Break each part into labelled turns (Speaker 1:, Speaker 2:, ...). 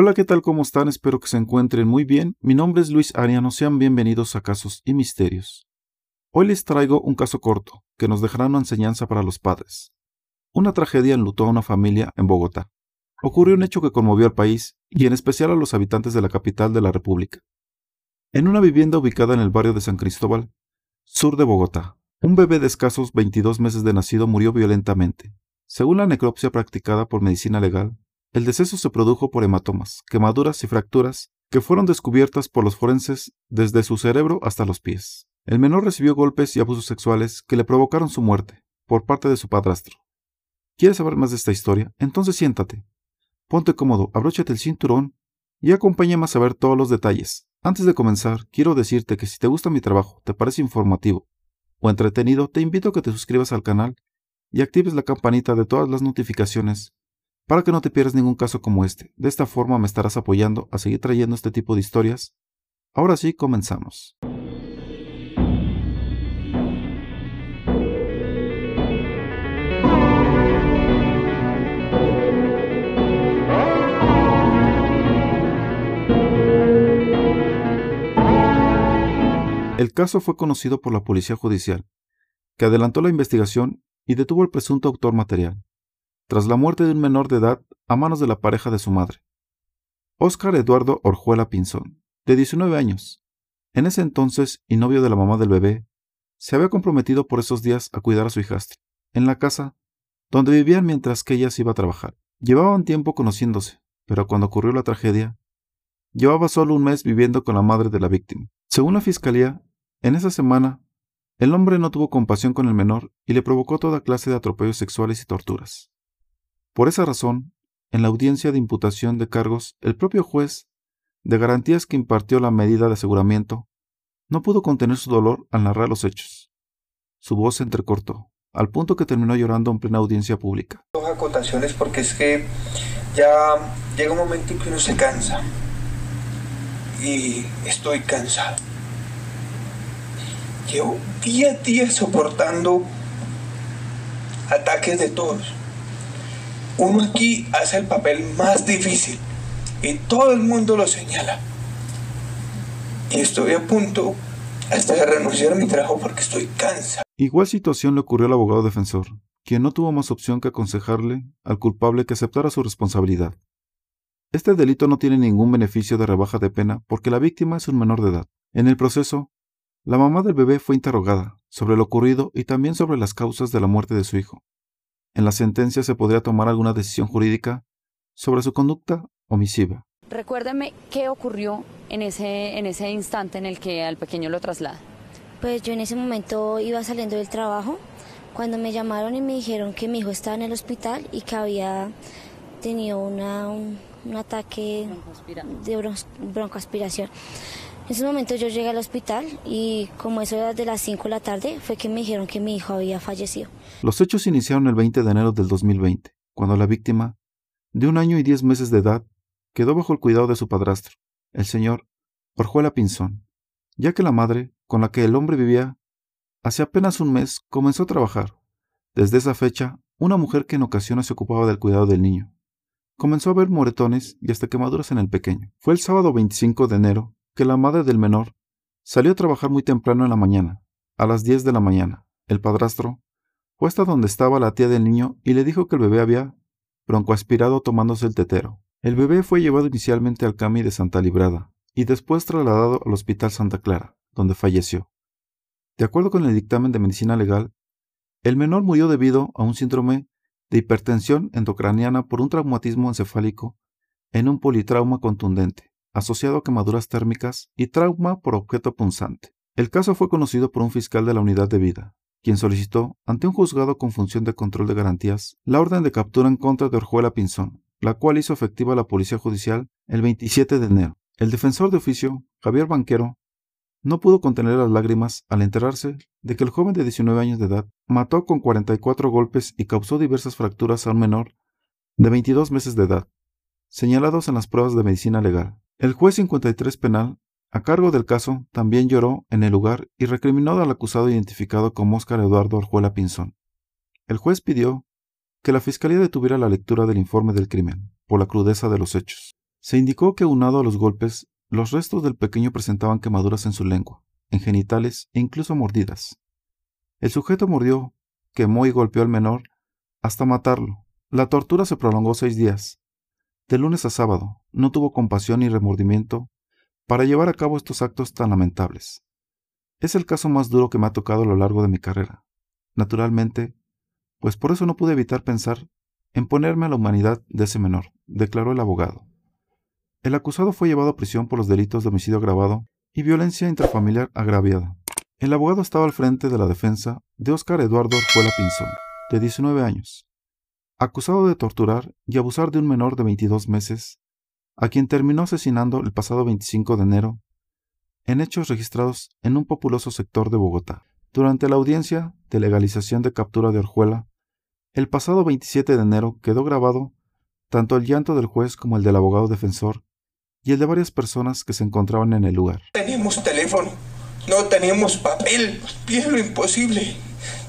Speaker 1: Hola, ¿qué tal? ¿Cómo están? Espero que se encuentren muy bien. Mi nombre es Luis Ariano, sean bienvenidos a Casos y Misterios. Hoy les traigo un caso corto que nos dejará una enseñanza para los padres. Una tragedia enlutó a una familia en Bogotá. Ocurrió un hecho que conmovió al país y en especial a los habitantes de la capital de la República. En una vivienda ubicada en el barrio de San Cristóbal, sur de Bogotá, un bebé de escasos 22 meses de nacido murió violentamente. Según la necropsia practicada por medicina legal, el deceso se produjo por hematomas, quemaduras y fracturas que fueron descubiertas por los forenses desde su cerebro hasta los pies. El menor recibió golpes y abusos sexuales que le provocaron su muerte por parte de su padrastro. ¿Quieres saber más de esta historia? Entonces siéntate. Ponte cómodo, abróchate el cinturón y acompáñame a saber todos los detalles. Antes de comenzar, quiero decirte que si te gusta mi trabajo, te parece informativo o entretenido, te invito a que te suscribas al canal y actives la campanita de todas las notificaciones para que no te pierdas ningún caso como este. De esta forma me estarás apoyando a seguir trayendo este tipo de historias. Ahora sí, comenzamos. El caso fue conocido por la Policía Judicial, que adelantó la investigación y detuvo al presunto autor material tras la muerte de un menor de edad a manos de la pareja de su madre. Óscar Eduardo Orjuela Pinzón, de 19 años, en ese entonces y novio de la mamá del bebé, se había comprometido por esos días a cuidar a su hijastra, en la casa donde vivían mientras que ella se iba a trabajar. Llevaban tiempo conociéndose, pero cuando ocurrió la tragedia, llevaba solo un mes viviendo con la madre de la víctima. Según la fiscalía, en esa semana, el hombre no tuvo compasión con el menor y le provocó toda clase de atropellos sexuales y torturas. Por esa razón, en la audiencia de imputación de cargos, el propio juez de garantías que impartió la medida de aseguramiento no pudo contener su dolor al narrar los hechos. Su voz se entrecortó, al punto que terminó llorando en plena audiencia pública.
Speaker 2: Dos acotaciones porque es que ya llega un momento en que uno se cansa. Y estoy cansado. Llevo día a día soportando ataques de todos uno aquí hace el papel más difícil y todo el mundo lo señala. Y estoy a punto hasta de renunciar a mi trabajo porque estoy cansado.
Speaker 1: Igual situación le ocurrió al abogado defensor, quien no tuvo más opción que aconsejarle al culpable que aceptara su responsabilidad. Este delito no tiene ningún beneficio de rebaja de pena porque la víctima es un menor de edad. En el proceso, la mamá del bebé fue interrogada sobre lo ocurrido y también sobre las causas de la muerte de su hijo. En la sentencia se podría tomar alguna decisión jurídica sobre su conducta omisiva.
Speaker 3: Recuérdame qué ocurrió en ese, en ese instante en el que al pequeño lo traslada.
Speaker 4: Pues yo en ese momento iba saliendo del trabajo cuando me llamaron y me dijeron que mi hijo estaba en el hospital y que había tenido una, un, ataque de broncoaspiración. En ese momento yo llegué al hospital y como eso era de las 5 de la tarde fue que me dijeron que mi hijo había fallecido.
Speaker 1: Los hechos iniciaron el 20 de enero del 2020, cuando la víctima, de un año y diez meses de edad, quedó bajo el cuidado de su padrastro, el señor Orjuela Pinzón, ya que la madre, con la que el hombre vivía, hace apenas un mes comenzó a trabajar. Desde esa fecha, una mujer que en ocasiones se ocupaba del cuidado del niño, comenzó a ver moretones y hasta quemaduras en el pequeño. Fue el sábado 25 de enero que la madre del menor salió a trabajar muy temprano en la mañana, a las 10 de la mañana. El padrastro fue hasta donde estaba la tía del niño y le dijo que el bebé había broncoaspirado tomándose el tetero. El bebé fue llevado inicialmente al CAMI de Santa Librada y después trasladado al Hospital Santa Clara, donde falleció. De acuerdo con el dictamen de medicina legal, el menor murió debido a un síndrome de hipertensión endocraniana por un traumatismo encefálico en un politrauma contundente asociado a quemaduras térmicas y trauma por objeto punzante. El caso fue conocido por un fiscal de la unidad de vida, quien solicitó, ante un juzgado con función de control de garantías, la orden de captura en contra de Orjuela Pinzón, la cual hizo efectiva la Policía Judicial el 27 de enero. El defensor de oficio, Javier Banquero, no pudo contener las lágrimas al enterarse de que el joven de 19 años de edad mató con 44 golpes y causó diversas fracturas a un menor de 22 meses de edad, señalados en las pruebas de medicina legal. El juez 53 penal, a cargo del caso, también lloró en el lugar y recriminó al acusado identificado como Óscar Eduardo Orjuela Pinzón. El juez pidió que la fiscalía detuviera la lectura del informe del crimen, por la crudeza de los hechos. Se indicó que unado a los golpes, los restos del pequeño presentaban quemaduras en su lengua, en genitales e incluso mordidas. El sujeto mordió, quemó y golpeó al menor hasta matarlo. La tortura se prolongó seis días. De lunes a sábado, no tuvo compasión ni remordimiento para llevar a cabo estos actos tan lamentables. Es el caso más duro que me ha tocado a lo largo de mi carrera. Naturalmente, pues por eso no pude evitar pensar en ponerme a la humanidad de ese menor, declaró el abogado. El acusado fue llevado a prisión por los delitos de homicidio agravado y violencia intrafamiliar agraviada. El abogado estaba al frente de la defensa de Óscar Eduardo Orjuela Pinzón, de 19 años, acusado de torturar y abusar de un menor de 22 meses, a quien terminó asesinando el pasado 25 de enero, en hechos registrados en un populoso sector de Bogotá. Durante la audiencia de legalización de captura de Orjuela, el pasado 27 de enero quedó grabado tanto el llanto del juez como el del abogado defensor y el de varias personas que se encontraban en el lugar.
Speaker 2: Teníamos teléfono, no teníamos papel, bien lo imposible,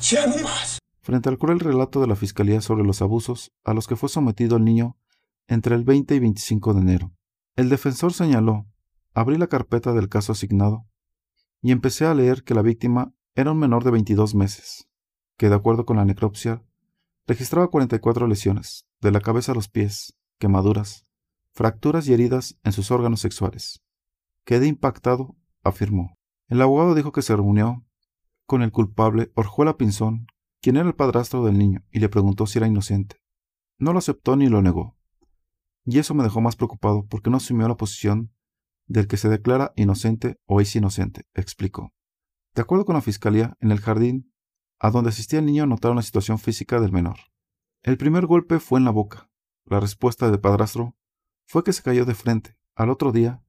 Speaker 2: ya no más.
Speaker 1: Frente al cruel relato de la Fiscalía sobre los abusos a los que fue sometido el niño entre el 20 y 25 de enero, el defensor señaló, abrí la carpeta del caso asignado y empecé a leer que la víctima era un menor de 22 meses, que de acuerdo con la necropsia registraba 44 lesiones, de la cabeza a los pies, quemaduras, fracturas y heridas en sus órganos sexuales. Quedé impactado, afirmó. El abogado dijo que se reunió con el culpable Orjuela Pinzón, quien era el padrastro del niño, y le preguntó si era inocente. No lo aceptó ni lo negó. Y eso me dejó más preocupado porque no asumió la posición del que se declara inocente o es inocente, explicó. De acuerdo con la fiscalía, en el jardín a donde asistía el niño notaron la situación física del menor. El primer golpe fue en la boca. La respuesta del padrastro fue que se cayó de frente. Al otro día,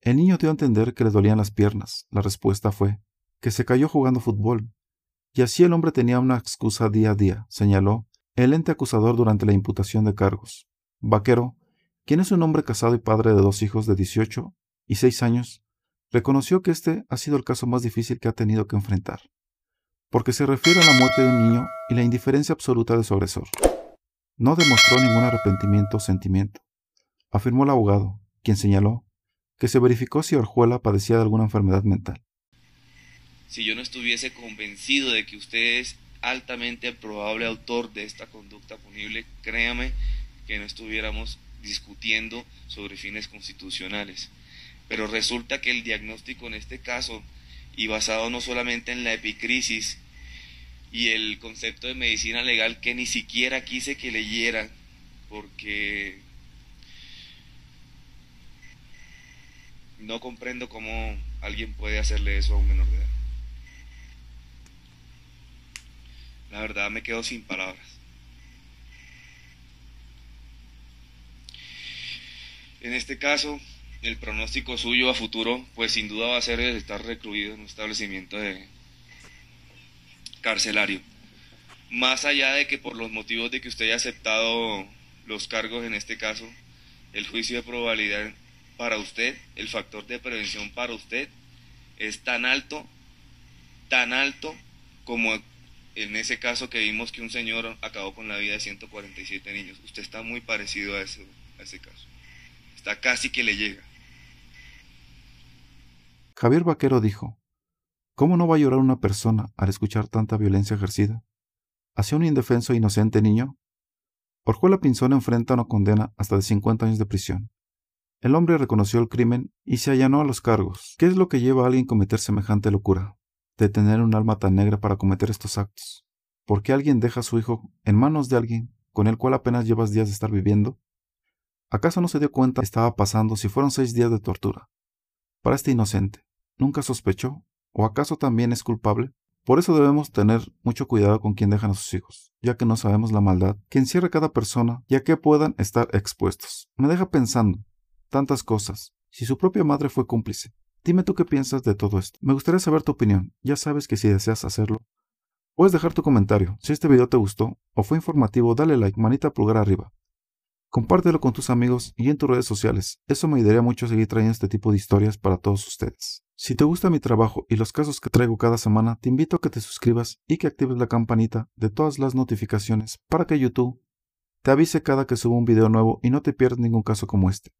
Speaker 1: el niño dio a entender que le dolían las piernas. La respuesta fue que se cayó jugando fútbol. Y así el hombre tenía una excusa día a día, señaló el ente acusador durante la imputación de cargos. Vaquero, quien es un hombre casado y padre de dos hijos de 18 y 6 años, reconoció que este ha sido el caso más difícil que ha tenido que enfrentar, porque se refiere a la muerte de un niño y la indiferencia absoluta de su agresor. No demostró ningún arrepentimiento o sentimiento afirmó el abogado, quien señaló que se verificó si Orjuela padecía de alguna enfermedad mental.
Speaker 5: Si yo no estuviese convencido de que usted es altamente probable autor de esta conducta punible, créame que no estuviéramos discutiendo sobre fines constitucionales. Pero resulta que el diagnóstico en este caso, y basado no solamente en la epicrisis y el concepto de medicina legal que ni siquiera quise que leyera, porque no comprendo cómo alguien puede hacerle eso a un menor de edad. La verdad me quedo sin palabras. En este caso, el pronóstico suyo a futuro, pues sin duda va a ser el estar recluido en un establecimiento de carcelario. Más allá de que por los motivos de que usted haya aceptado los cargos en este caso, el juicio de probabilidad para usted, el factor de prevención para usted es tan alto, tan alto como en ese caso que vimos que un señor acabó con la vida de 147 niños. Usted está muy parecido a ese, a ese caso. Está casi que le llega.
Speaker 1: Javier Vaquero dijo, ¿cómo no va a llorar una persona al escuchar tanta violencia ejercida? ¿Hacia un indefenso e inocente niño? Orjuela Pinzón enfrenta una condena hasta de 50 años de prisión. El hombre reconoció el crimen y se allanó a los cargos. ¿Qué es lo que lleva a alguien a cometer semejante locura? De tener un alma tan negra para cometer estos actos. ¿Por qué alguien deja a su hijo en manos de alguien con el cual apenas llevas días de estar viviendo? ¿Acaso no se dio cuenta que estaba pasando si fueron seis días de tortura? Para este inocente, ¿nunca sospechó? ¿O acaso también es culpable? Por eso debemos tener mucho cuidado con quien dejan a sus hijos, ya que no sabemos la maldad que encierra cada persona y a qué puedan estar expuestos. Me deja pensando, tantas cosas, si su propia madre fue cómplice. Dime tú qué piensas de todo esto. Me gustaría saber tu opinión. Ya sabes que si deseas hacerlo, puedes dejar tu comentario. Si este video te gustó o fue informativo, dale like, manita pulgar arriba. Compártelo con tus amigos y en tus redes sociales. Eso me ayudaría mucho a seguir trayendo este tipo de historias para todos ustedes. Si te gusta mi trabajo y los casos que traigo cada semana, te invito a que te suscribas y que actives la campanita de todas las notificaciones para que YouTube te avise cada que suba un video nuevo y no te pierdas ningún caso como este.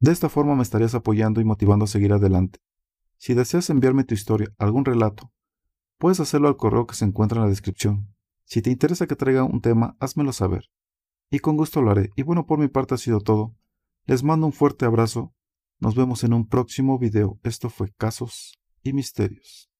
Speaker 1: De esta forma me estarías apoyando y motivando a seguir adelante. Si deseas enviarme tu historia, algún relato, puedes hacerlo al correo que se encuentra en la descripción. Si te interesa que traiga un tema, házmelo saber. Y con gusto lo haré. Y bueno, por mi parte ha sido todo. Les mando un fuerte abrazo. Nos vemos en un próximo video. Esto fue Casos y Misterios.